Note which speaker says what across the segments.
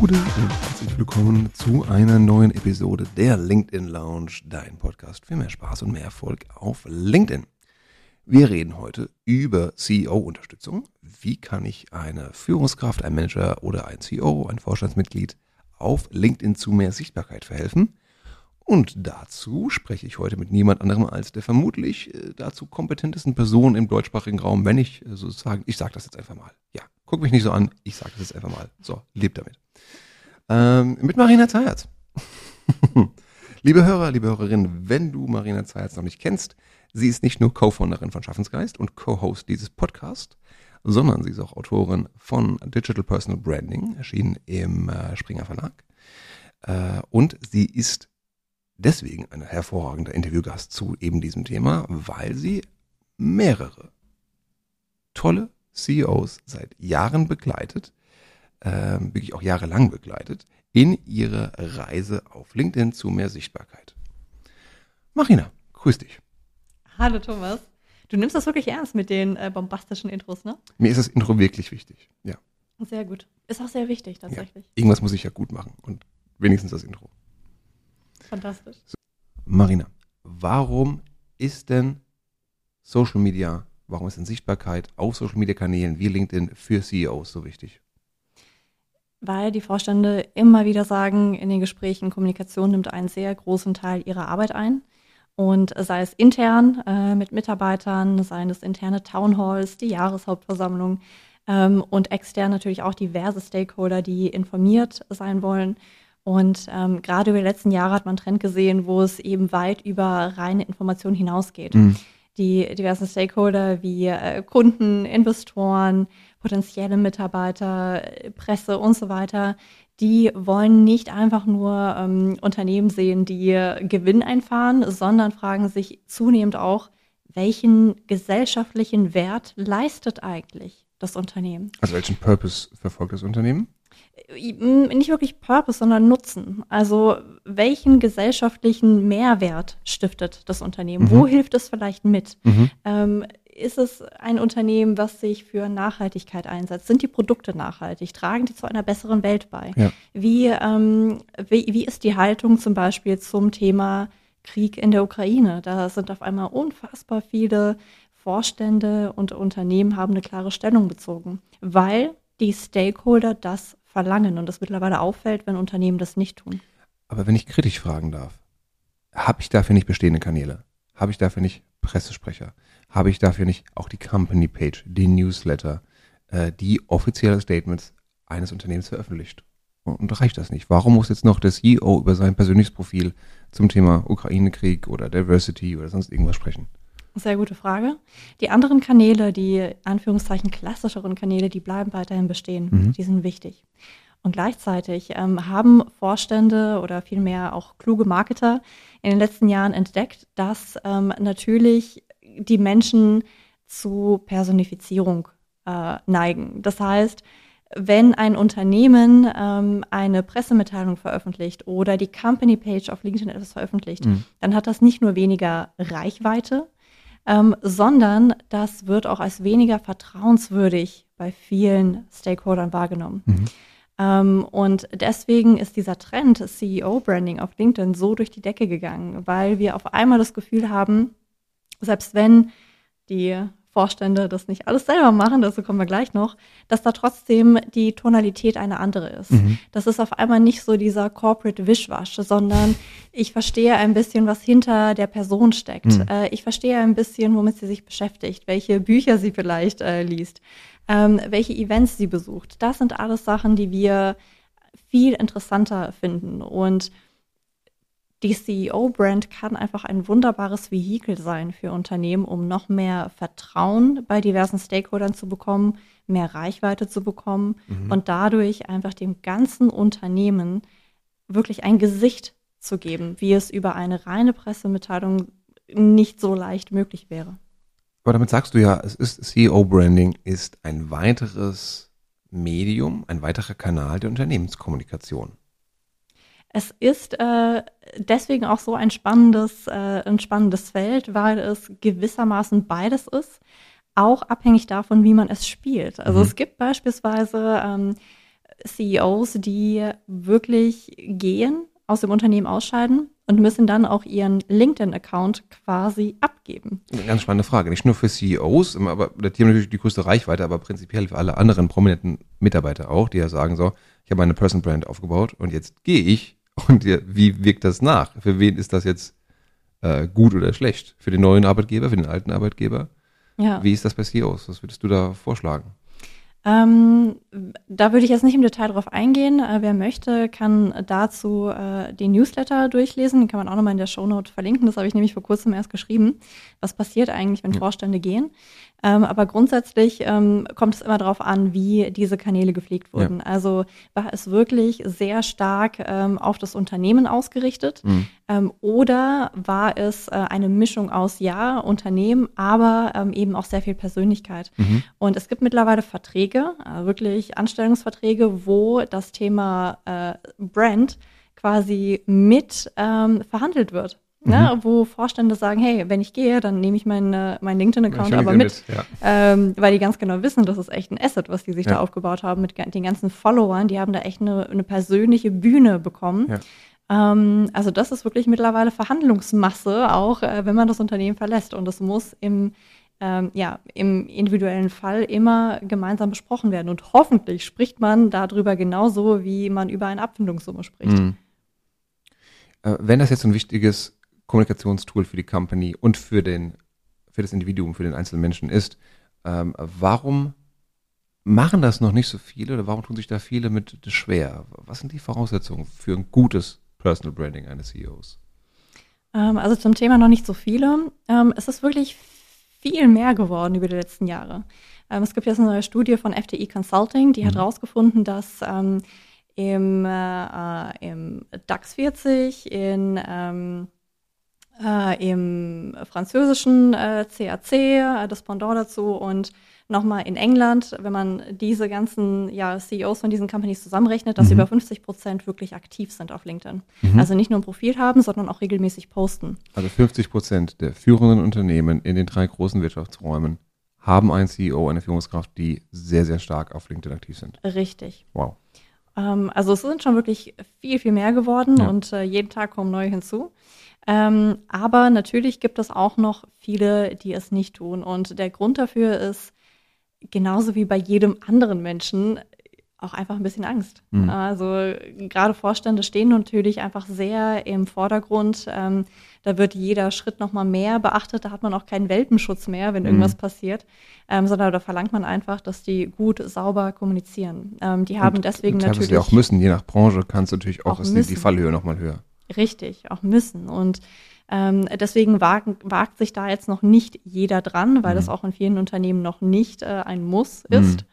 Speaker 1: Gute und herzlich willkommen zu einer neuen Episode der LinkedIn Lounge, dein Podcast für mehr Spaß und mehr Erfolg auf LinkedIn. Wir reden heute über CEO-Unterstützung. Wie kann ich eine Führungskraft, ein Manager oder ein CEO, ein Vorstandsmitglied auf LinkedIn zu mehr Sichtbarkeit verhelfen? Und dazu spreche ich heute mit niemand anderem als der vermutlich äh, dazu kompetentesten Person im deutschsprachigen Raum, wenn ich äh, sozusagen, ich sage das jetzt einfach mal. Ja, guck mich nicht so an, ich sage das jetzt einfach mal. So, lebt damit. Ähm, mit Marina Zayat. liebe Hörer, liebe Hörerinnen, wenn du Marina Zayat noch nicht kennst, sie ist nicht nur Co-Founderin von Schaffensgeist und Co-Host dieses Podcasts, sondern sie ist auch Autorin von Digital Personal Branding, erschienen im äh, Springer Verlag. Und sie ist deswegen ein hervorragender Interviewgast zu eben diesem Thema, weil sie mehrere tolle CEOs seit Jahren begleitet, äh, wirklich auch jahrelang begleitet, in ihrer Reise auf LinkedIn zu mehr Sichtbarkeit. Marina, grüß dich.
Speaker 2: Hallo Thomas. Du nimmst das wirklich ernst mit den äh, bombastischen Intros, ne?
Speaker 1: Mir ist das Intro wirklich wichtig, ja.
Speaker 2: Sehr gut. Ist auch sehr wichtig tatsächlich. Ja.
Speaker 1: Irgendwas muss ich ja gut machen und wenigstens das Intro.
Speaker 2: Fantastisch. So.
Speaker 1: Marina, warum ist denn Social Media, warum ist denn Sichtbarkeit auf Social Media Kanälen wie LinkedIn für CEOs so wichtig?
Speaker 2: Weil die Vorstände immer wieder sagen, in den Gesprächen, Kommunikation nimmt einen sehr großen Teil ihrer Arbeit ein. Und sei es intern äh, mit Mitarbeitern, seien es interne Townhalls, die Jahreshauptversammlung ähm, und extern natürlich auch diverse Stakeholder, die informiert sein wollen. Und ähm, gerade über die letzten Jahre hat man einen Trend gesehen, wo es eben weit über reine Informationen hinausgeht. Mhm. Die diversen Stakeholder wie äh, Kunden, Investoren, potenzielle Mitarbeiter, Presse und so weiter, die wollen nicht einfach nur ähm, Unternehmen sehen, die Gewinn einfahren, sondern fragen sich zunehmend auch, welchen gesellschaftlichen Wert leistet eigentlich das Unternehmen?
Speaker 1: Also welchen Purpose verfolgt das Unternehmen?
Speaker 2: Nicht wirklich Purpose, sondern Nutzen. Also welchen gesellschaftlichen Mehrwert stiftet das Unternehmen? Mhm. Wo hilft es vielleicht mit? Mhm. Ähm, ist es ein Unternehmen, was sich für Nachhaltigkeit einsetzt? Sind die Produkte nachhaltig? Tragen die zu einer besseren Welt bei? Ja. Wie, ähm, wie, wie ist die Haltung zum Beispiel zum Thema Krieg in der Ukraine? Da sind auf einmal unfassbar viele Vorstände und Unternehmen haben eine klare Stellung bezogen, weil die Stakeholder das verlangen und das mittlerweile auffällt, wenn Unternehmen das nicht tun.
Speaker 1: Aber wenn ich kritisch fragen darf, habe ich dafür nicht bestehende Kanäle? Habe ich dafür nicht Pressesprecher? Habe ich dafür nicht auch die Company Page, die Newsletter, äh, die offizielle Statements eines Unternehmens veröffentlicht? Und reicht das nicht? Warum muss jetzt noch der CEO über sein persönliches Profil zum Thema Ukraine-Krieg oder Diversity oder sonst irgendwas sprechen?
Speaker 2: Sehr gute Frage. Die anderen Kanäle, die Anführungszeichen klassischeren Kanäle, die bleiben weiterhin bestehen. Mhm. Die sind wichtig. Und gleichzeitig ähm, haben Vorstände oder vielmehr auch kluge Marketer in den letzten Jahren entdeckt, dass ähm, natürlich die Menschen zu Personifizierung äh, neigen. Das heißt, wenn ein Unternehmen ähm, eine Pressemitteilung veröffentlicht oder die Company Page auf LinkedIn etwas veröffentlicht, mhm. dann hat das nicht nur weniger Reichweite, ähm, sondern das wird auch als weniger vertrauenswürdig bei vielen Stakeholdern wahrgenommen. Mhm. Ähm, und deswegen ist dieser Trend CEO-Branding auf LinkedIn so durch die Decke gegangen, weil wir auf einmal das Gefühl haben, selbst wenn die Vorstände das nicht alles selber machen, dazu kommen wir gleich noch, dass da trotzdem die Tonalität eine andere ist. Mhm. Das ist auf einmal nicht so dieser Corporate Wischwasch, sondern ich verstehe ein bisschen, was hinter der Person steckt. Mhm. Äh, ich verstehe ein bisschen, womit sie sich beschäftigt, welche Bücher sie vielleicht äh, liest, ähm, welche Events sie besucht. Das sind alles Sachen, die wir viel interessanter finden und die CEO-Brand kann einfach ein wunderbares Vehikel sein für Unternehmen, um noch mehr Vertrauen bei diversen Stakeholdern zu bekommen, mehr Reichweite zu bekommen mhm. und dadurch einfach dem ganzen Unternehmen wirklich ein Gesicht zu geben, wie es über eine reine Pressemitteilung nicht so leicht möglich wäre.
Speaker 1: Aber damit sagst du ja, es ist CEO-Branding ist ein weiteres Medium, ein weiterer Kanal der Unternehmenskommunikation.
Speaker 2: Es ist äh, deswegen auch so ein spannendes, äh, ein spannendes Feld, weil es gewissermaßen beides ist, auch abhängig davon, wie man es spielt. Also mhm. es gibt beispielsweise ähm, CEOs, die wirklich gehen, aus dem Unternehmen ausscheiden und müssen dann auch ihren LinkedIn-Account quasi abgeben.
Speaker 1: Eine ganz spannende Frage. Nicht nur für CEOs, aber die haben natürlich die größte Reichweite, aber prinzipiell für alle anderen prominenten Mitarbeiter auch, die ja sagen so, ich habe eine Person Brand aufgebaut und jetzt gehe ich und wie wirkt das nach? Für wen ist das jetzt äh, gut oder schlecht? Für den neuen Arbeitgeber, für den alten Arbeitgeber? Ja. Wie ist das bei CEOs? Was würdest du da vorschlagen?
Speaker 2: Ähm, da würde ich jetzt nicht im Detail drauf eingehen. Äh, wer möchte, kann dazu äh, den Newsletter durchlesen. Den kann man auch nochmal in der Shownote verlinken. Das habe ich nämlich vor kurzem erst geschrieben. Was passiert eigentlich, wenn ja. Vorstände gehen? Ähm, aber grundsätzlich ähm, kommt es immer darauf an, wie diese Kanäle gepflegt wurden. Ja. Also war es wirklich sehr stark ähm, auf das Unternehmen ausgerichtet mhm. Ähm, oder war es äh, eine Mischung aus Ja, Unternehmen, aber ähm, eben auch sehr viel Persönlichkeit. Mhm. Und es gibt mittlerweile Verträge, äh, wirklich Anstellungsverträge, wo das Thema äh, Brand quasi mit ähm, verhandelt wird. Ne, mhm. wo Vorstände sagen, hey, wenn ich gehe, dann nehme ich meinen mein LinkedIn-Account aber mit, mit ja. ähm, weil die ganz genau wissen, das ist echt ein Asset, was die sich ja. da aufgebaut haben mit den ganzen Followern. Die haben da echt eine, eine persönliche Bühne bekommen. Ja. Ähm, also das ist wirklich mittlerweile Verhandlungsmasse, auch äh, wenn man das Unternehmen verlässt. Und das muss im ähm, ja, im individuellen Fall immer gemeinsam besprochen werden. Und hoffentlich spricht man darüber genauso, wie man über eine Abfindungssumme spricht. Mhm.
Speaker 1: Äh, wenn das jetzt so ein wichtiges Kommunikationstool für die Company und für, den, für das Individuum, für den einzelnen Menschen ist. Ähm, warum machen das noch nicht so viele oder warum tun sich da viele mit schwer? Was sind die Voraussetzungen für ein gutes Personal Branding eines CEOs?
Speaker 2: Ähm, also zum Thema noch nicht so viele. Ähm, es ist wirklich viel mehr geworden über die letzten Jahre. Ähm, es gibt jetzt eine neue Studie von FTI Consulting, die mhm. hat herausgefunden, dass im, äh, äh im DAX 40, in ähm, äh, im französischen äh, CAC, äh, das Pendant dazu und nochmal in England, wenn man diese ganzen ja, CEOs von diesen Companies zusammenrechnet, dass mhm. über 50 Prozent wirklich aktiv sind auf LinkedIn. Mhm. Also nicht nur ein Profil haben, sondern auch regelmäßig posten.
Speaker 1: Also 50 Prozent der führenden Unternehmen in den drei großen Wirtschaftsräumen haben einen CEO, eine Führungskraft, die sehr, sehr stark auf LinkedIn aktiv sind.
Speaker 2: Richtig.
Speaker 1: Wow.
Speaker 2: Ähm, also es sind schon wirklich viel, viel mehr geworden ja. und äh, jeden Tag kommen neue hinzu. Ähm, aber natürlich gibt es auch noch viele, die es nicht tun. Und der Grund dafür ist, genauso wie bei jedem anderen Menschen, auch einfach ein bisschen Angst. Mhm. Also gerade Vorstände stehen natürlich einfach sehr im Vordergrund. Ähm, da wird jeder Schritt nochmal mehr beachtet. Da hat man auch keinen Welpenschutz mehr, wenn irgendwas mhm. passiert, ähm, sondern da verlangt man einfach, dass die gut sauber kommunizieren. Ähm, die haben und deswegen natürlich
Speaker 1: auch müssen. Je nach Branche kann es natürlich auch, auch ist die, die Fallhöhe nochmal höher.
Speaker 2: Richtig, auch müssen. Und ähm, deswegen wagen, wagt sich da jetzt noch nicht jeder dran, weil mhm. das auch in vielen Unternehmen noch nicht äh, ein Muss ist. Mhm.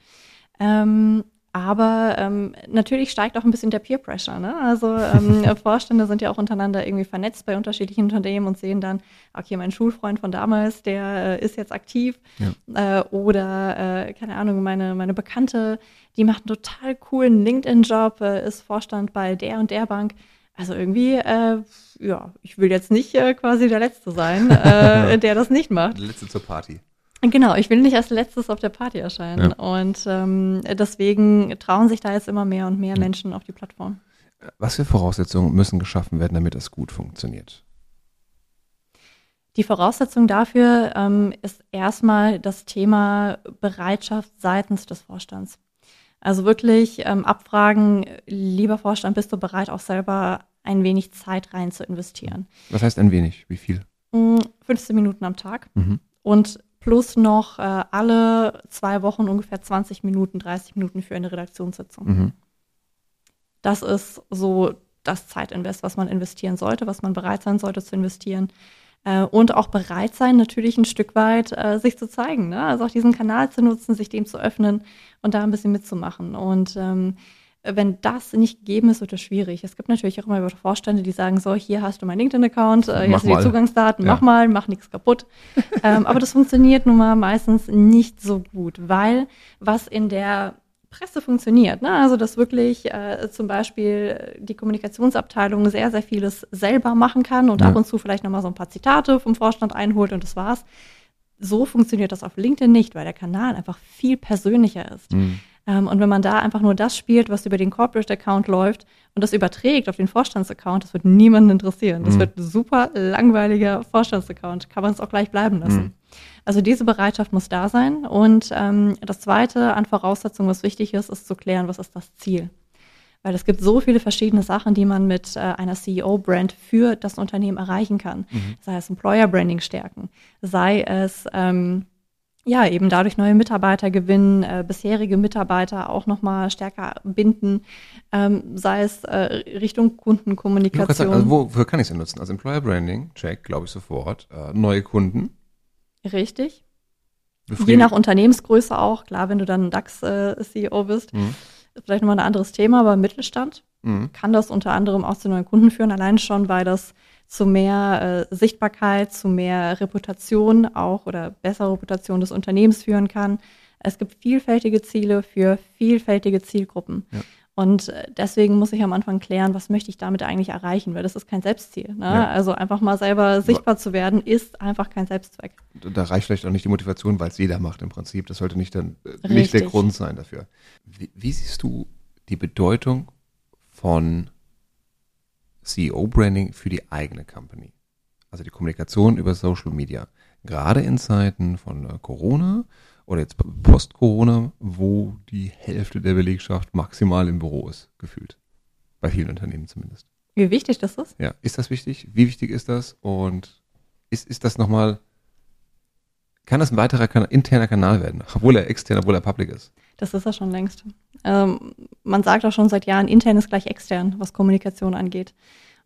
Speaker 2: Ähm, aber ähm, natürlich steigt auch ein bisschen der Peer Pressure. Ne? Also ähm, Vorstände sind ja auch untereinander irgendwie vernetzt bei unterschiedlichen Unternehmen und sehen dann, okay, mein Schulfreund von damals, der äh, ist jetzt aktiv. Ja. Äh, oder, äh, keine Ahnung, meine, meine Bekannte, die macht einen total coolen LinkedIn-Job, äh, ist Vorstand bei der und der Bank. Also irgendwie, äh, ja, ich will jetzt nicht äh, quasi der Letzte sein, äh, der das nicht macht.
Speaker 1: Der Letzte zur Party.
Speaker 2: Genau, ich will nicht als letztes auf der Party erscheinen. Ja. Und ähm, deswegen trauen sich da jetzt immer mehr und mehr ja. Menschen auf die Plattform.
Speaker 1: Was für Voraussetzungen müssen geschaffen werden, damit das gut funktioniert?
Speaker 2: Die Voraussetzung dafür ähm, ist erstmal das Thema Bereitschaft seitens des Vorstands. Also wirklich ähm, abfragen, lieber Vorstand, bist du bereit, auch selber ein wenig Zeit rein zu investieren?
Speaker 1: Was heißt ein wenig? Wie viel?
Speaker 2: 15 mm, Minuten am Tag. Mhm. Und plus noch äh, alle zwei Wochen ungefähr 20 Minuten, 30 Minuten für eine Redaktionssitzung. Mhm. Das ist so das Zeitinvest, was man investieren sollte, was man bereit sein sollte zu investieren äh, und auch bereit sein, natürlich ein Stück weit äh, sich zu zeigen. Ne? Also auch diesen Kanal zu nutzen, sich dem zu öffnen und da ein bisschen mitzumachen. Und ähm, wenn das nicht gegeben ist, wird es schwierig. Es gibt natürlich auch immer Vorstände, die sagen, so, hier hast du meinen LinkedIn-Account, äh, hier hast du die Zugangsdaten, ja. mach mal, mach nichts kaputt. ähm, aber das funktioniert nun mal meistens nicht so gut, weil was in der Presse funktioniert. Ne? Also dass wirklich äh, zum Beispiel die Kommunikationsabteilung sehr, sehr vieles selber machen kann und ja. ab und zu vielleicht nochmal so ein paar Zitate vom Vorstand einholt und das war's. So funktioniert das auf LinkedIn nicht, weil der Kanal einfach viel persönlicher ist. Mhm. Ähm, und wenn man da einfach nur das spielt, was über den Corporate Account läuft und das überträgt auf den Vorstandsaccount, das wird niemanden interessieren. Das mhm. wird ein super langweiliger Vorstandsaccount. Kann man es auch gleich bleiben lassen. Mhm. Also diese Bereitschaft muss da sein. Und ähm, das Zweite an Voraussetzungen, was wichtig ist, ist zu klären, was ist das Ziel. Weil es gibt so viele verschiedene Sachen, die man mit äh, einer CEO-Brand für das Unternehmen erreichen kann. Mhm. Sei es Employer-Branding stärken, sei es ähm, ja, eben dadurch neue Mitarbeiter gewinnen, äh, bisherige Mitarbeiter auch nochmal stärker binden, ähm, sei es äh, Richtung Kundenkommunikation.
Speaker 1: Sagen, also wofür kann ich es nutzen? Also Employer Branding, check, glaube ich sofort. Äh, neue Kunden.
Speaker 2: Richtig. Je nach Unternehmensgröße auch. Klar, wenn du dann DAX-CEO bist, mhm. ist vielleicht nochmal ein anderes Thema, aber im Mittelstand mhm. kann das unter anderem auch zu neuen Kunden führen, allein schon, weil das zu mehr äh, Sichtbarkeit, zu mehr Reputation auch oder bessere Reputation des Unternehmens führen kann. Es gibt vielfältige Ziele für vielfältige Zielgruppen. Ja. Und äh, deswegen muss ich am Anfang klären, was möchte ich damit eigentlich erreichen, weil das ist kein Selbstziel. Ne? Ja. Also einfach mal selber sichtbar zu werden, ist einfach kein Selbstzweck.
Speaker 1: Da reicht vielleicht auch nicht die Motivation, weil es jeder macht im Prinzip. Das sollte nicht, dann, äh, nicht der Grund sein dafür. Wie, wie siehst du die Bedeutung von CEO-Branding für die eigene Company. Also die Kommunikation über Social Media. Gerade in Zeiten von äh, Corona oder jetzt Post-Corona, wo die Hälfte der Belegschaft maximal im Büro ist, gefühlt. Bei vielen Unternehmen zumindest.
Speaker 2: Wie wichtig das ist?
Speaker 1: Ja, ist das wichtig? Wie wichtig ist das? Und ist, ist das nochmal, kann das ein weiterer kan interner Kanal werden, obwohl er extern, obwohl er public ist?
Speaker 2: Das ist er schon längst. Ähm, man sagt auch schon seit Jahren, intern ist gleich extern, was Kommunikation angeht.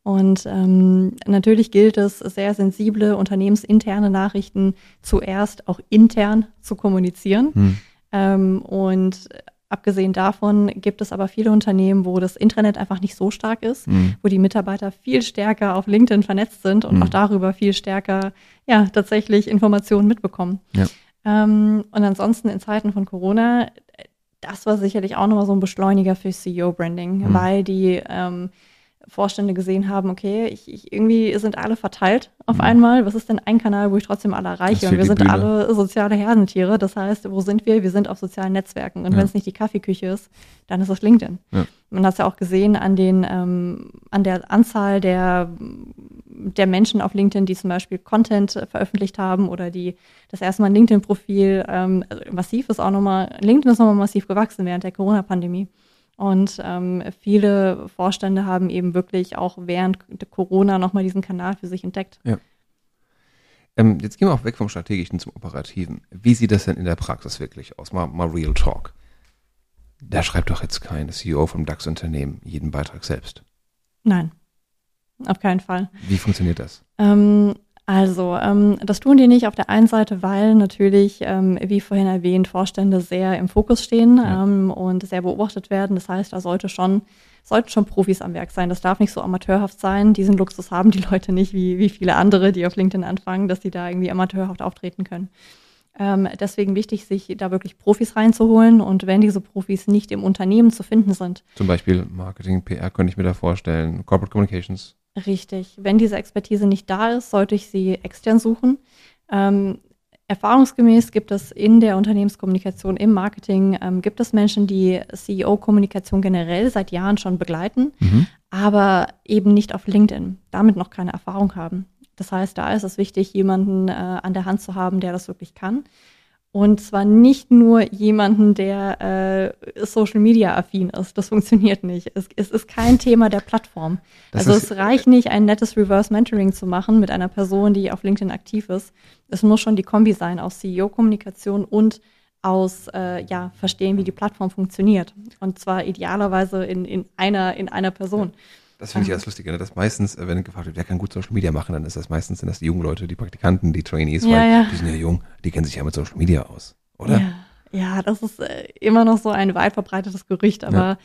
Speaker 2: Und ähm, natürlich gilt es, sehr sensible unternehmensinterne Nachrichten zuerst auch intern zu kommunizieren. Hm. Ähm, und abgesehen davon gibt es aber viele Unternehmen, wo das Intranet einfach nicht so stark ist, hm. wo die Mitarbeiter viel stärker auf LinkedIn vernetzt sind und hm. auch darüber viel stärker ja tatsächlich Informationen mitbekommen. Ja. Ähm, und ansonsten in Zeiten von Corona das war sicherlich auch nochmal so ein Beschleuniger für CEO-Branding, mhm. weil die ähm, Vorstände gesehen haben, okay, ich, ich, irgendwie sind alle verteilt auf mhm. einmal. Was ist denn ein Kanal, wo ich trotzdem alle erreiche? Und wir sind Bühne. alle soziale Herdentiere. Das heißt, wo sind wir? Wir sind auf sozialen Netzwerken. Und ja. wenn es nicht die Kaffeeküche ist, dann ist es LinkedIn. Ja. Man hat es ja auch gesehen an den, ähm, an der Anzahl der, der Menschen auf LinkedIn, die zum Beispiel Content veröffentlicht haben oder die das erste Mal ein LinkedIn-Profil ähm, also massiv ist auch nochmal, LinkedIn ist nochmal massiv gewachsen während der Corona-Pandemie. Und ähm, viele Vorstände haben eben wirklich auch während Corona nochmal diesen Kanal für sich entdeckt.
Speaker 1: Ja. Ähm, jetzt gehen wir auch weg vom Strategischen zum Operativen. Wie sieht das denn in der Praxis wirklich aus? Mal, mal Real Talk. Da schreibt doch jetzt kein CEO vom DAX-Unternehmen jeden Beitrag selbst.
Speaker 2: Nein, auf keinen Fall.
Speaker 1: Wie funktioniert das?
Speaker 2: Ähm, also, ähm, das tun die nicht auf der einen Seite, weil natürlich, ähm, wie vorhin erwähnt, Vorstände sehr im Fokus stehen ja. ähm, und sehr beobachtet werden. Das heißt, da sollte schon, sollten schon Profis am Werk sein. Das darf nicht so amateurhaft sein. Diesen Luxus haben die Leute nicht, wie, wie viele andere, die auf LinkedIn anfangen, dass sie da irgendwie amateurhaft auftreten können. Ähm, deswegen wichtig, sich da wirklich Profis reinzuholen und wenn diese Profis nicht im Unternehmen zu finden sind.
Speaker 1: Zum Beispiel Marketing, PR könnte ich mir da vorstellen, Corporate Communications.
Speaker 2: Richtig. Wenn diese Expertise nicht da ist, sollte ich sie extern suchen. Ähm, erfahrungsgemäß gibt es in der Unternehmenskommunikation, im Marketing, ähm, gibt es Menschen, die CEO-Kommunikation generell seit Jahren schon begleiten, mhm. aber eben nicht auf LinkedIn, damit noch keine Erfahrung haben. Das heißt, da ist es wichtig, jemanden äh, an der Hand zu haben, der das wirklich kann. Und zwar nicht nur jemanden, der äh, Social Media affin ist. Das funktioniert nicht. Es, es ist kein Thema der Plattform. Das also es reicht nicht, ein nettes Reverse Mentoring zu machen mit einer Person, die auf LinkedIn aktiv ist. Es muss schon die Kombi sein aus CEO-Kommunikation und aus äh, ja, verstehen, wie die Plattform funktioniert. Und zwar idealerweise in, in, einer, in einer Person.
Speaker 1: Das finde ich ganz lustig, ne? dass meistens, äh, wenn gefragt wird, wer kann gut Social Media machen, dann ist das meistens sind das die jungen Leute, die Praktikanten, die Trainees, ja, weil ja. die sind ja jung, die kennen sich ja mit Social Media aus, oder?
Speaker 2: Ja, ja das ist äh, immer noch so ein weit verbreitetes Gerücht, aber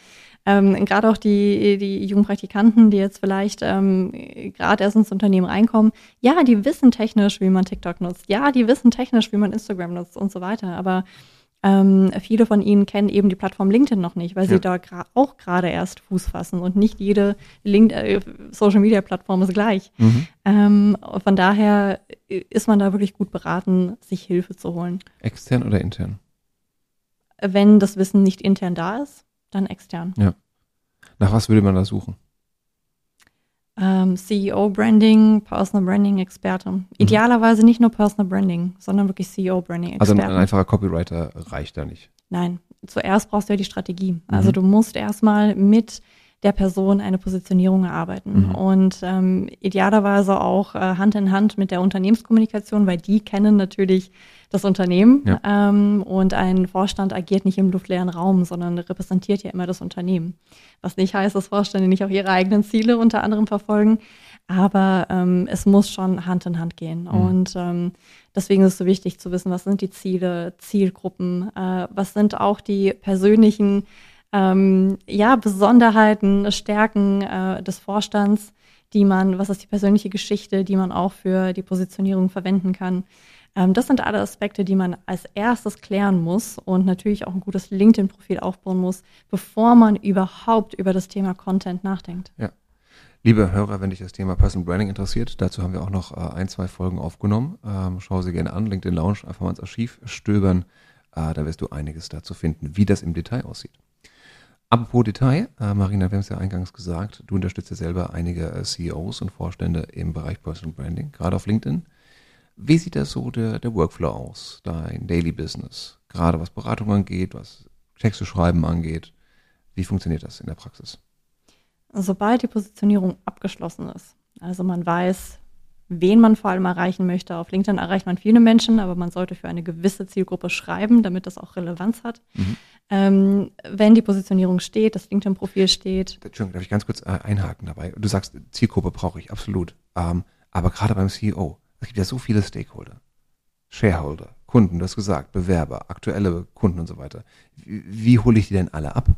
Speaker 2: ähm, gerade auch die, die jungen Praktikanten, die jetzt vielleicht ähm, gerade erst ins Unternehmen reinkommen, ja, die wissen technisch, wie man TikTok nutzt, ja, die wissen technisch, wie man Instagram nutzt und so weiter, aber ähm, viele von ihnen kennen eben die Plattform LinkedIn noch nicht, weil ja. sie da auch gerade erst Fuß fassen und nicht jede äh, Social Media Plattform ist gleich. Mhm. Ähm, von daher ist man da wirklich gut beraten, sich Hilfe zu holen.
Speaker 1: Extern oder intern?
Speaker 2: wenn das Wissen nicht intern da ist, dann extern.
Speaker 1: Ja. Nach was würde man da suchen?
Speaker 2: Ähm, CEO Branding, Personal Branding Experte. Mhm. Idealerweise nicht nur Personal Branding, sondern wirklich CEO Branding
Speaker 1: Experte. Also ein einfacher Copywriter reicht da nicht.
Speaker 2: Nein, zuerst brauchst du ja die Strategie. Also mhm. du musst erstmal mit der Person eine Positionierung erarbeiten. Mhm. Und ähm, idealerweise auch äh, Hand in Hand mit der Unternehmenskommunikation, weil die kennen natürlich das Unternehmen. Ja. Ähm, und ein Vorstand agiert nicht im luftleeren Raum, sondern repräsentiert ja immer das Unternehmen. Was nicht heißt, dass Vorstände nicht auch ihre eigenen Ziele unter anderem verfolgen. Aber ähm, es muss schon Hand in Hand gehen. Mhm. Und ähm, deswegen ist es so wichtig zu wissen, was sind die Ziele, Zielgruppen, äh, was sind auch die persönlichen ähm, ja, Besonderheiten, Stärken äh, des Vorstands, die man, was ist die persönliche Geschichte, die man auch für die Positionierung verwenden kann. Ähm, das sind alle Aspekte, die man als erstes klären muss und natürlich auch ein gutes LinkedIn-Profil aufbauen muss, bevor man überhaupt über das Thema Content nachdenkt.
Speaker 1: Ja. Liebe Hörer, wenn dich das Thema Personal Branding interessiert, dazu haben wir auch noch äh, ein, zwei Folgen aufgenommen. Ähm, schau sie gerne an, LinkedIn Lounge, einfach mal ins Archiv stöbern. Äh, da wirst du einiges dazu finden, wie das im Detail aussieht. Apropos Detail, äh, Marina, wir haben es ja eingangs gesagt, du unterstützt ja selber einige äh, CEOs und Vorstände im Bereich Personal Branding, gerade auf LinkedIn. Wie sieht das so der, der Workflow aus, dein Daily Business? Gerade was Beratung angeht, was Texte schreiben angeht. Wie funktioniert das in der Praxis?
Speaker 2: Sobald die Positionierung abgeschlossen ist, also man weiß, wen man vor allem erreichen möchte. Auf LinkedIn erreicht man viele Menschen, aber man sollte für eine gewisse Zielgruppe schreiben, damit das auch Relevanz hat. Mhm. Ähm, wenn die Positionierung steht, das LinkedIn-Profil steht.
Speaker 1: Entschuldigung, darf ich ganz kurz äh, einhaken dabei? Du sagst, Zielgruppe brauche ich absolut. Ähm, aber gerade beim CEO, es gibt ja so viele Stakeholder, Shareholder, Kunden, du hast gesagt, Bewerber, aktuelle Kunden und so weiter. Wie, wie hole ich die denn alle ab?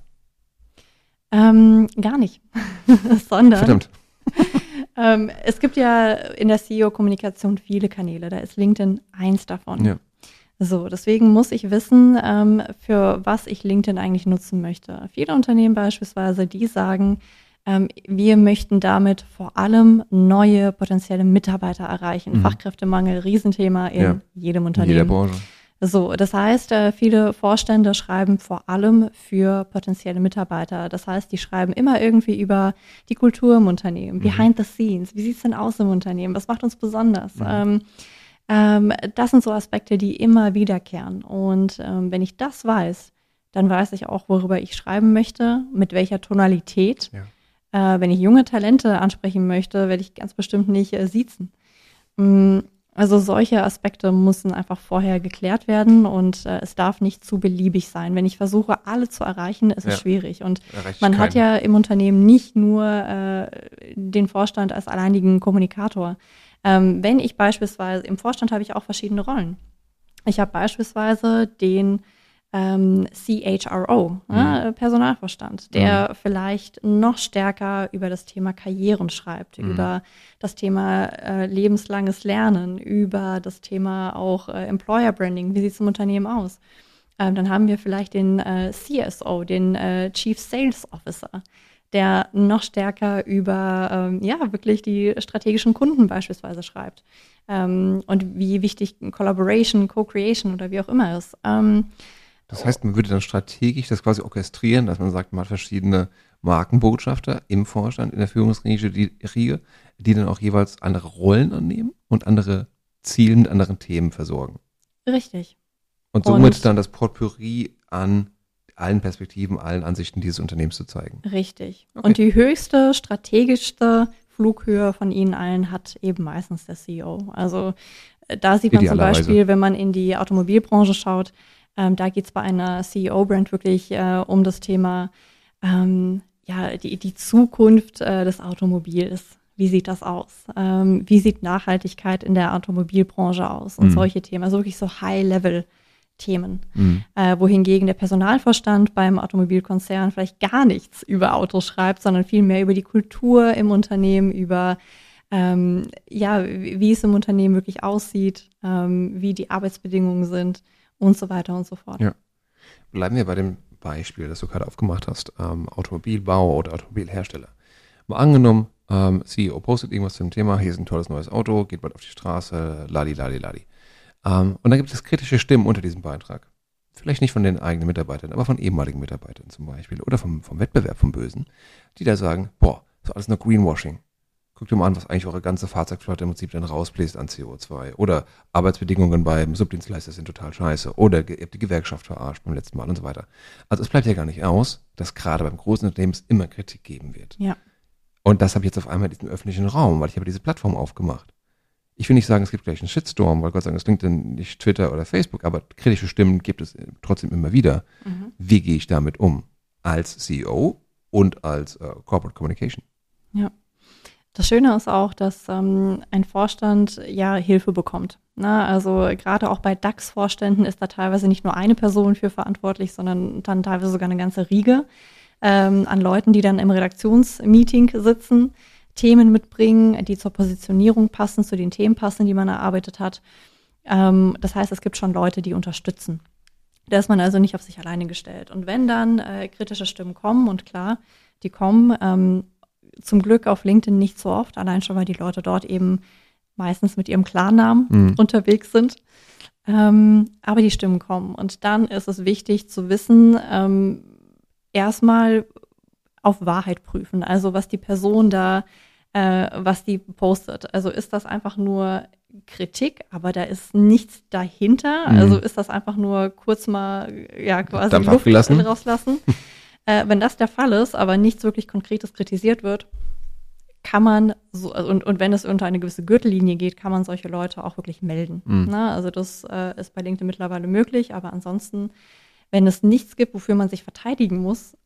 Speaker 2: Ähm, gar nicht, sondern. Verdammt. ähm, es gibt ja in der CEO-Kommunikation viele Kanäle. Da ist LinkedIn eins davon. Ja. So, deswegen muss ich wissen, ähm, für was ich LinkedIn eigentlich nutzen möchte. Viele Unternehmen beispielsweise, die sagen, ähm, wir möchten damit vor allem neue potenzielle Mitarbeiter erreichen. Mhm. Fachkräftemangel, Riesenthema in ja. jedem Unternehmen. In jeder Branche. So, das heißt, äh, viele Vorstände schreiben vor allem für potenzielle Mitarbeiter. Das heißt, die schreiben immer irgendwie über die Kultur im Unternehmen, mhm. behind the scenes. Wie sieht's denn aus im Unternehmen? Was macht uns besonders? Mhm. Ähm, ähm, das sind so Aspekte, die immer wiederkehren. Und ähm, wenn ich das weiß, dann weiß ich auch, worüber ich schreiben möchte, mit welcher Tonalität. Ja. Äh, wenn ich junge Talente ansprechen möchte, werde ich ganz bestimmt nicht äh, siezen. Mm, also solche Aspekte müssen einfach vorher geklärt werden und äh, es darf nicht zu beliebig sein. Wenn ich versuche, alle zu erreichen, ist ja. es schwierig. Und man keinen. hat ja im Unternehmen nicht nur äh, den Vorstand als alleinigen Kommunikator. Ähm, wenn ich beispielsweise, im Vorstand habe ich auch verschiedene Rollen. Ich habe beispielsweise den ähm, CHRO, mhm. äh, Personalvorstand, der mhm. vielleicht noch stärker über das Thema Karrieren schreibt, mhm. über das Thema äh, lebenslanges Lernen, über das Thema auch äh, Employer Branding, wie sieht es im Unternehmen aus. Ähm, dann haben wir vielleicht den äh, CSO, den äh, Chief Sales Officer, der noch stärker über ähm, ja wirklich die strategischen Kunden beispielsweise schreibt ähm, und wie wichtig Collaboration, Co-Creation oder wie auch immer ist. Ähm,
Speaker 1: das heißt, man würde dann strategisch das quasi orchestrieren, dass man sagt, man hat verschiedene Markenbotschafter im Vorstand, in der Führungsriege, die, die dann auch jeweils andere Rollen annehmen und andere Ziele mit anderen Themen versorgen.
Speaker 2: Richtig.
Speaker 1: Und somit und, dann das Potpourri an allen Perspektiven, allen Ansichten dieses Unternehmens zu zeigen.
Speaker 2: Richtig. Okay. Und die höchste, strategischste Flughöhe von ihnen allen hat eben meistens der CEO. Also äh, da sieht man zum Beispiel, wenn man in die Automobilbranche schaut, ähm, da geht es bei einer CEO-Brand wirklich äh, um das Thema, ähm, ja, die, die Zukunft äh, des Automobils. Wie sieht das aus? Ähm, wie sieht Nachhaltigkeit in der Automobilbranche aus? Und mhm. solche Themen, also wirklich so High-Level-Themen. Mhm. Äh, wohingegen der Personalvorstand beim Automobilkonzern vielleicht gar nichts über Autos schreibt, sondern vielmehr über die Kultur im Unternehmen, über ähm, ja, wie es im Unternehmen wirklich aussieht, ähm, wie die Arbeitsbedingungen sind und so weiter und so fort. Ja.
Speaker 1: Bleiben wir bei dem Beispiel, das du gerade aufgemacht hast, ähm, Automobilbau oder Automobilhersteller. Mal angenommen, ähm, CEO postet irgendwas zum Thema, hier ist ein tolles neues Auto, geht bald auf die Straße, ladi, ladi, ladi. Ähm, und dann gibt es kritische Stimmen unter diesem Beitrag. vielleicht nicht von den eigenen Mitarbeitern, aber von ehemaligen Mitarbeitern zum Beispiel oder vom, vom Wettbewerb vom Bösen, die da sagen, boah, ist alles nur Greenwashing. Guckt dir mal an, was eigentlich eure ganze Fahrzeugflotte im Prinzip dann rausbläst an CO2. Oder Arbeitsbedingungen beim Subdienstleister sind total scheiße. Oder ihr habt die Gewerkschaft verarscht beim letzten Mal und so weiter. Also es bleibt ja gar nicht aus, dass gerade beim großen Unternehmen es immer Kritik geben wird.
Speaker 2: Ja.
Speaker 1: Und das habe ich jetzt auf einmal in diesem öffentlichen Raum, weil ich habe diese Plattform aufgemacht. Ich will nicht sagen, es gibt gleich einen Shitstorm, weil Gott sei Dank, es klingt dann nicht Twitter oder Facebook, aber kritische Stimmen gibt es trotzdem immer wieder.
Speaker 2: Mhm.
Speaker 1: Wie gehe ich damit um? Als CEO und als äh, Corporate Communication.
Speaker 2: Ja. Das Schöne ist auch, dass ähm, ein Vorstand ja Hilfe bekommt. Ne? Also gerade auch bei DAX-Vorständen ist da teilweise nicht nur eine Person für verantwortlich, sondern dann teilweise sogar eine ganze Riege ähm, an Leuten, die dann im Redaktionsmeeting sitzen, Themen mitbringen, die zur Positionierung passen, zu den Themen passen, die man erarbeitet hat. Ähm, das heißt, es gibt schon Leute, die unterstützen. Da ist man also nicht auf sich alleine gestellt. Und wenn dann äh, kritische Stimmen kommen, und klar, die kommen, ähm, zum Glück auf LinkedIn nicht so oft, allein schon, weil die Leute dort eben meistens mit ihrem Klarnamen
Speaker 1: Mhm.
Speaker 2: unterwegs sind. Ähm, aber die Stimmen kommen. Und dann ist es wichtig zu wissen, ähm, erstmal auf Wahrheit prüfen. Also was die Person da, äh, was die postet. Also ist das einfach nur Kritik, aber da ist nichts dahinter.
Speaker 1: Mhm.
Speaker 2: Also ist das einfach nur kurz mal, ja, quasi
Speaker 1: Dampf
Speaker 2: Luft
Speaker 1: abgelassen.
Speaker 2: rauslassen. äh, wenn das der Fall ist, aber nichts wirklich Konkretes kritisiert wird, kann man so, also und, und wenn es unter eine gewisse Gürtellinie geht, kann man solche Leute auch wirklich melden.
Speaker 1: Mhm.
Speaker 2: Na, also das äh, ist bei LinkedIn mittlerweile möglich, aber ansonsten, wenn es nichts gibt, wofür man sich verteidigen muss,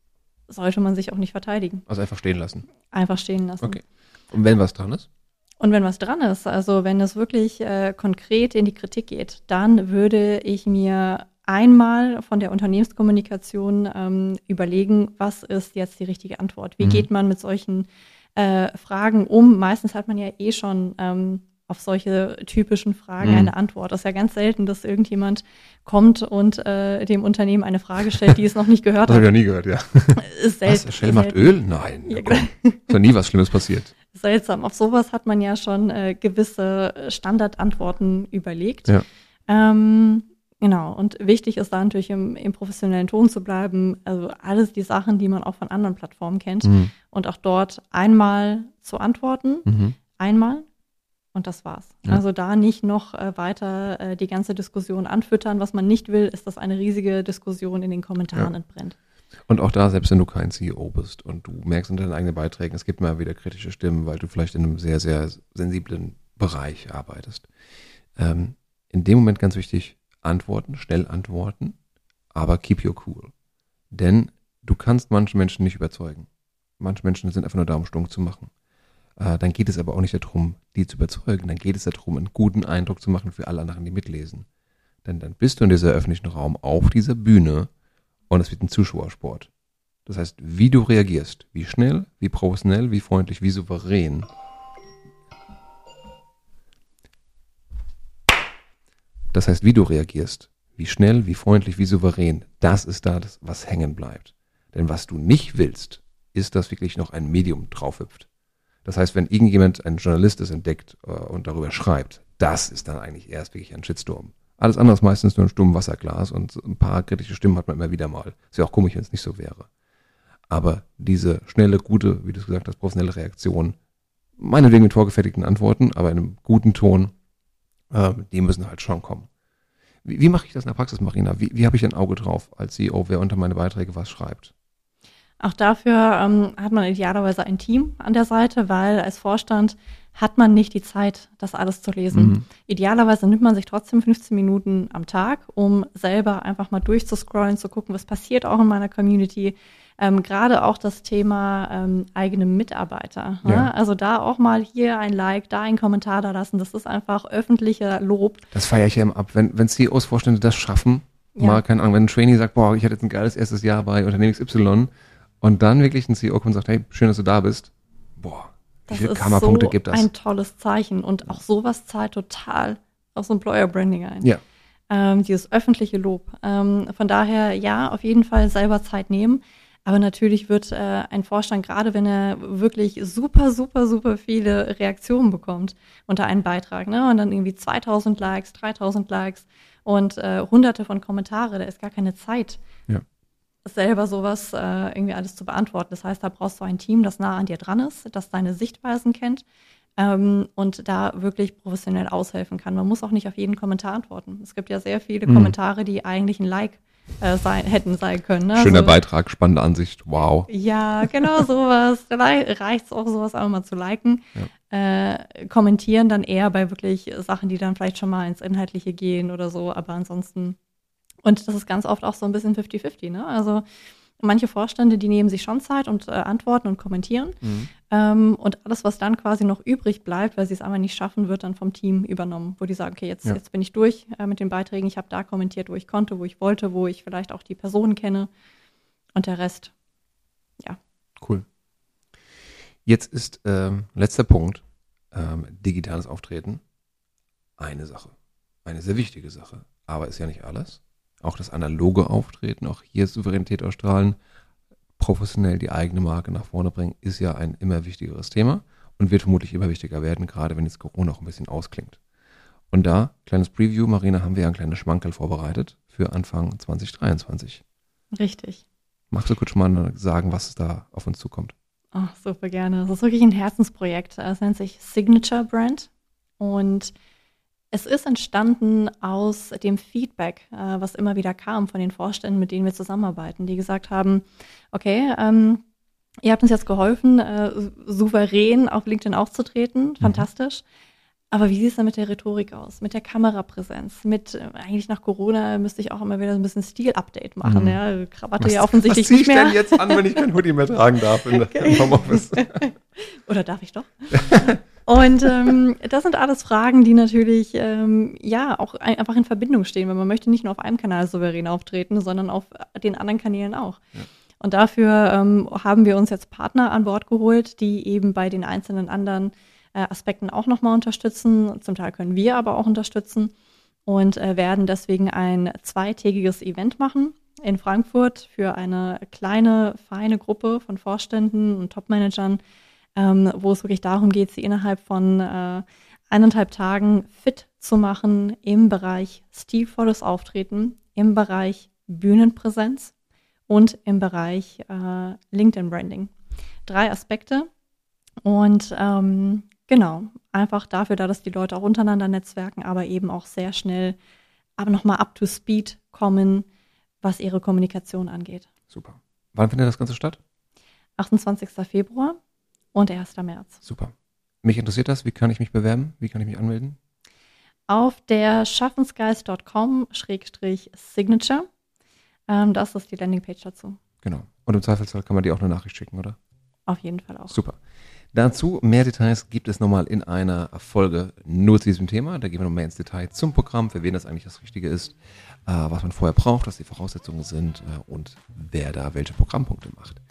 Speaker 2: sollte man sich auch nicht verteidigen.
Speaker 1: Also einfach stehen lassen.
Speaker 2: Einfach stehen lassen.
Speaker 1: Okay. Und wenn was dran ist?
Speaker 2: Und wenn was dran ist, also wenn es wirklich äh, konkret in die Kritik geht, dann würde ich mir einmal von der Unternehmenskommunikation ähm, überlegen, was ist jetzt die richtige Antwort? Wie
Speaker 1: Mhm.
Speaker 2: geht man mit solchen äh, Fragen um? Meistens hat man ja eh schon ähm, auf solche typischen Fragen
Speaker 1: Mhm.
Speaker 2: eine Antwort. Das ist ja ganz selten, dass irgendjemand kommt und äh, dem Unternehmen eine Frage stellt, die es noch nicht gehört
Speaker 1: Das habe ich
Speaker 2: hat.
Speaker 1: ja nie gehört, ja.
Speaker 2: Ist selten.
Speaker 1: Was? Shell macht
Speaker 2: selten.
Speaker 1: Öl? Nein.
Speaker 2: Ja,
Speaker 1: Ja, komm. Ist doch nie was Schlimmes passiert.
Speaker 2: seltsam. Auf sowas hat man ja schon äh, gewisse Standardantworten überlegt.
Speaker 1: Ja.
Speaker 2: Ähm, genau. Und wichtig ist da natürlich im, im professionellen Ton zu bleiben. Also alles die Sachen, die man auch von anderen Plattformen kennt.
Speaker 1: Mhm.
Speaker 2: Und auch dort einmal zu antworten.
Speaker 1: Mhm.
Speaker 2: Einmal. Und das war's.
Speaker 1: Ja.
Speaker 2: Also da nicht noch äh, weiter äh, die ganze Diskussion anfüttern. Was man nicht will, ist, dass eine riesige Diskussion in den Kommentaren
Speaker 1: Ja.
Speaker 2: entbrennt.
Speaker 1: Und auch da, selbst wenn du kein CEO bist und du merkst in deinen eigenen Beiträgen, es gibt mal wieder kritische Stimmen, weil du vielleicht in einem sehr, sehr sensiblen Bereich arbeitest. Ähm, in dem Moment ganz wichtig, antworten, schnell antworten, aber keep your cool. Denn du kannst manche Menschen nicht überzeugen. Manche Menschen sind einfach nur da, um Stunk zu machen. Äh, dann geht es aber auch nicht darum, die zu überzeugen. Dann geht es darum, einen guten Eindruck zu machen für alle anderen, die mitlesen. Denn dann bist du in dieser öffentlichen Raum auf dieser Bühne und es wird ein Zuschauersport. Das heißt, wie du reagierst, wie schnell, wie professionell, wie freundlich, wie souverän. Das heißt, wie du reagierst, wie schnell, wie freundlich, wie souverän, das ist da das, was hängen bleibt. Denn was du nicht willst, ist, dass wirklich noch ein Medium draufhüpft. Das heißt, wenn irgendjemand, ein Journalist es entdeckt äh, und darüber schreibt, das ist dann eigentlich erst wirklich ein Shitstorm. Alles andere ist meistens nur ein stummes Wasserglas und ein paar kritische Stimmen hat man immer wieder mal. Ist ja auch komisch, wenn es nicht so wäre. Aber diese schnelle, gute, wie du es gesagt hast, professionelle Reaktion, meinetwegen mit vorgefertigten Antworten, aber in einem guten Ton, äh, die müssen halt schon kommen. Wie, wie mache ich das in der Praxis, Marina? Wie, wie habe ich ein Auge drauf als CEO, wer unter meine Beiträge was schreibt?
Speaker 2: Auch dafür ähm, hat man idealerweise ein Team an der Seite, weil als Vorstand hat man nicht die Zeit, das alles zu lesen.
Speaker 1: Mhm.
Speaker 2: Idealerweise nimmt man sich trotzdem 15 Minuten am Tag, um selber einfach mal durchzuscrollen, zu gucken, was passiert auch in meiner Community. Ähm, Gerade auch das Thema ähm, eigene Mitarbeiter. Ne?
Speaker 1: Ja.
Speaker 2: Also da auch mal hier ein Like, da ein Kommentar da lassen. Das ist einfach öffentlicher Lob.
Speaker 1: Das feiere ich ja immer ab. Wenn, wenn CEOs, Vorstände das schaffen,
Speaker 2: Ja.
Speaker 1: mal, keine Ahnung, wenn ein Trainee sagt, boah, ich hatte jetzt ein geiles erstes Jahr bei Unternehmen XY und dann wirklich ein CEO kommt und sagt, hey, schön, dass du da bist. Boah, wie
Speaker 2: Das
Speaker 1: viele
Speaker 2: ist
Speaker 1: Kammerpunkte
Speaker 2: so
Speaker 1: gibt das?
Speaker 2: ein tolles Zeichen. Und auch sowas zahlt total aufs Employer Branding ein.
Speaker 1: Ja.
Speaker 2: ähm, dieses öffentliche Lob. Ähm, von daher, ja, auf jeden Fall selber Zeit nehmen. Aber natürlich wird äh, ein Vorstand, gerade wenn er wirklich super, super, super viele Reaktionen bekommt unter einen Beitrag, ne, und dann irgendwie 2000 Likes, 3000 Likes und äh, hunderte von Kommentare, da ist gar keine Zeit,
Speaker 1: Ja.
Speaker 2: selber sowas äh, irgendwie alles zu beantworten. Das heißt, da brauchst du ein Team, das nah an dir dran ist, das deine Sichtweisen kennt ähm, und da wirklich professionell aushelfen kann. Man muss auch nicht auf jeden Kommentar antworten. Es gibt ja sehr viele
Speaker 1: Mhm.
Speaker 2: Kommentare, die eigentlich ein Like äh, sein, hätten sein können. Ne?
Speaker 1: Schöner
Speaker 2: Also-
Speaker 1: Beitrag, spannende Ansicht. Wow.
Speaker 2: ja, genau sowas. Da reicht es auch, sowas auch mal zu liken. Äh, kommentieren dann eher bei wirklich Sachen, die dann vielleicht schon mal ins Inhaltliche gehen oder so, aber ansonsten. Und das ist ganz oft auch so ein bisschen 50-50, ne? Also manche Vorstände, die nehmen sich schon Zeit und äh, antworten und kommentieren.
Speaker 1: Mhm.
Speaker 2: Ähm, und alles, was dann quasi noch übrig bleibt, weil sie es einmal nicht schaffen, wird dann vom Team übernommen, wo die sagen, okay, jetzt,
Speaker 1: Ja.
Speaker 2: jetzt bin ich durch äh, mit den Beiträgen, ich habe da kommentiert, wo ich konnte, wo ich wollte, wo ich vielleicht auch die Personen kenne. Und der Rest,
Speaker 1: Cool. Jetzt ist ähm, letzter Punkt, ähm, digitales Auftreten. Eine Sache. Eine sehr wichtige Sache. Aber ist ja nicht alles. Auch das analoge Auftreten, auch hier Souveränität ausstrahlen, professionell die eigene Marke nach vorne bringen, ist ja ein immer wichtigeres Thema und wird vermutlich immer wichtiger werden, gerade wenn jetzt Corona auch ein bisschen ausklingt. Und da, kleines Preview, Marina, haben wir ja ein kleines Schmankerl vorbereitet für Anfang 2023.
Speaker 2: richtig.
Speaker 1: Magst du kurz mal sagen, was da auf uns zukommt?
Speaker 2: Oh, super gerne. Das ist wirklich ein Herzensprojekt. Es nennt sich Signature Brand. Und es ist entstanden aus dem Feedback, äh, was immer wieder kam von den Vorständen, mit denen wir zusammenarbeiten, die gesagt haben, okay, ähm, ihr habt uns jetzt geholfen, äh, souverän auf LinkedIn aufzutreten. Fantastisch. Aber wie sieht es denn mit der Rhetorik aus? Mit der Kamerapräsenz? Mit, äh, eigentlich nach Corona müsste ich auch immer wieder so ein bisschen Stil-Update machen.
Speaker 1: Mhm.
Speaker 2: Ja, Krawatte ja offensichtlich
Speaker 1: was
Speaker 2: nicht
Speaker 1: ich
Speaker 2: mehr.
Speaker 1: denn jetzt an, wenn ich kein Hoodie mehr tragen darf in, im Homeoffice?
Speaker 2: Oder darf ich doch? Und ähm, das sind alles Fragen, die natürlich ähm, ja auch ein, einfach in Verbindung stehen, weil man möchte nicht nur auf einem Kanal souverän auftreten, sondern auf den anderen Kanälen auch.
Speaker 1: Ja.
Speaker 2: Und dafür ähm, haben wir uns jetzt Partner an Bord geholt, die eben bei den einzelnen anderen äh, Aspekten auch nochmal unterstützen. Zum Teil können wir aber auch unterstützen und äh, werden deswegen ein zweitägiges Event machen in Frankfurt für eine kleine, feine Gruppe von Vorständen und Topmanagern, ähm, wo es wirklich darum geht, sie innerhalb von äh, eineinhalb Tagen fit zu machen im Bereich stilvolles Auftreten, im Bereich Bühnenpräsenz und im Bereich äh, LinkedIn-Branding. Drei Aspekte. Und ähm, genau, einfach dafür, da dass die Leute auch untereinander netzwerken, aber eben auch sehr schnell aber nochmal up to speed kommen, was ihre Kommunikation angeht.
Speaker 1: Super. Wann findet das Ganze statt?
Speaker 2: 28. Februar und 1. März.
Speaker 1: Super. Mich interessiert das. Wie kann ich mich bewerben? Wie kann ich mich anmelden?
Speaker 2: Auf der schaffensgeist.com-signature. Ähm, das ist die Landingpage dazu.
Speaker 1: Genau. Und im Zweifelsfall kann man dir auch eine Nachricht schicken, oder?
Speaker 2: Auf jeden Fall auch.
Speaker 1: Super. Dazu mehr Details gibt es nochmal in einer Folge nur zu diesem Thema. Da gehen wir noch mehr ins Detail zum Programm, für wen das eigentlich das Richtige ist, äh, was man vorher braucht, was die Voraussetzungen sind äh, und wer da welche Programmpunkte macht.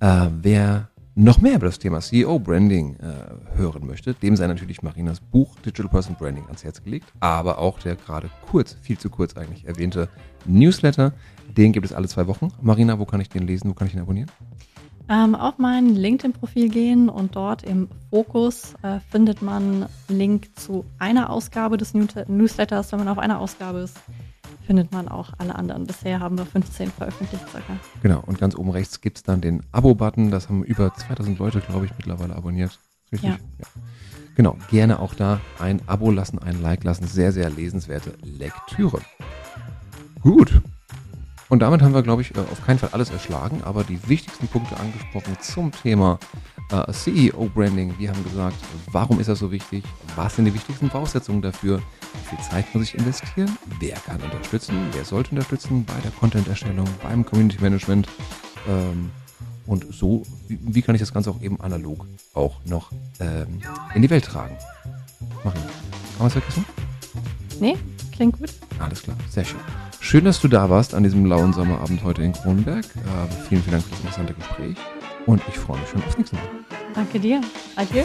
Speaker 1: Äh, wer noch mehr über das Thema CEO-Branding äh, hören möchte, dem sei natürlich Marinas Buch Digital Person Branding ans Herz gelegt, aber auch der gerade kurz, viel zu kurz eigentlich erwähnte Newsletter. Den gibt es alle zwei Wochen. Marina, wo kann ich den lesen? Wo kann ich ihn abonnieren?
Speaker 2: Ähm, auf mein LinkedIn-Profil gehen und dort im Fokus äh, findet man Link zu einer Ausgabe des New Newsletters. Wenn man auf einer Ausgabe ist, findet man auch alle anderen. Bisher haben wir 15 veröffentlicht circa.
Speaker 1: Genau, und ganz oben rechts gibt es dann den Abo-Button. Das haben über 2000 Leute, glaube ich, mittlerweile abonniert. Richtig?
Speaker 2: Ja.
Speaker 1: Genau, gerne auch da ein Abo lassen, ein Like lassen. Sehr, sehr lesenswerte Lektüre. Gut. Und damit haben wir, glaube ich, äh, auf keinen Fall alles erschlagen, aber die wichtigsten Punkte angesprochen zum Thema äh, CEO-Branding. Wir haben gesagt, warum ist das so wichtig? Was sind die wichtigsten Voraussetzungen dafür? Wie viel Zeit muss ich investieren? Wer kann unterstützen? Wer sollte unterstützen bei der Content-Erstellung, beim Community-Management? Ähm, und so, wie, wie kann ich das Ganze auch eben analog auch noch ähm, in die Welt tragen? Machen wir. Haben wir es vergessen?
Speaker 2: Nee, klingt gut.
Speaker 1: Alles klar, sehr schön. Schön, dass du da warst an diesem lauen Sommerabend heute in Kronenberg. Äh, vielen, vielen Dank für das interessante Gespräch und ich freue mich schon aufs nächste Mal.
Speaker 2: Danke dir. Adieu.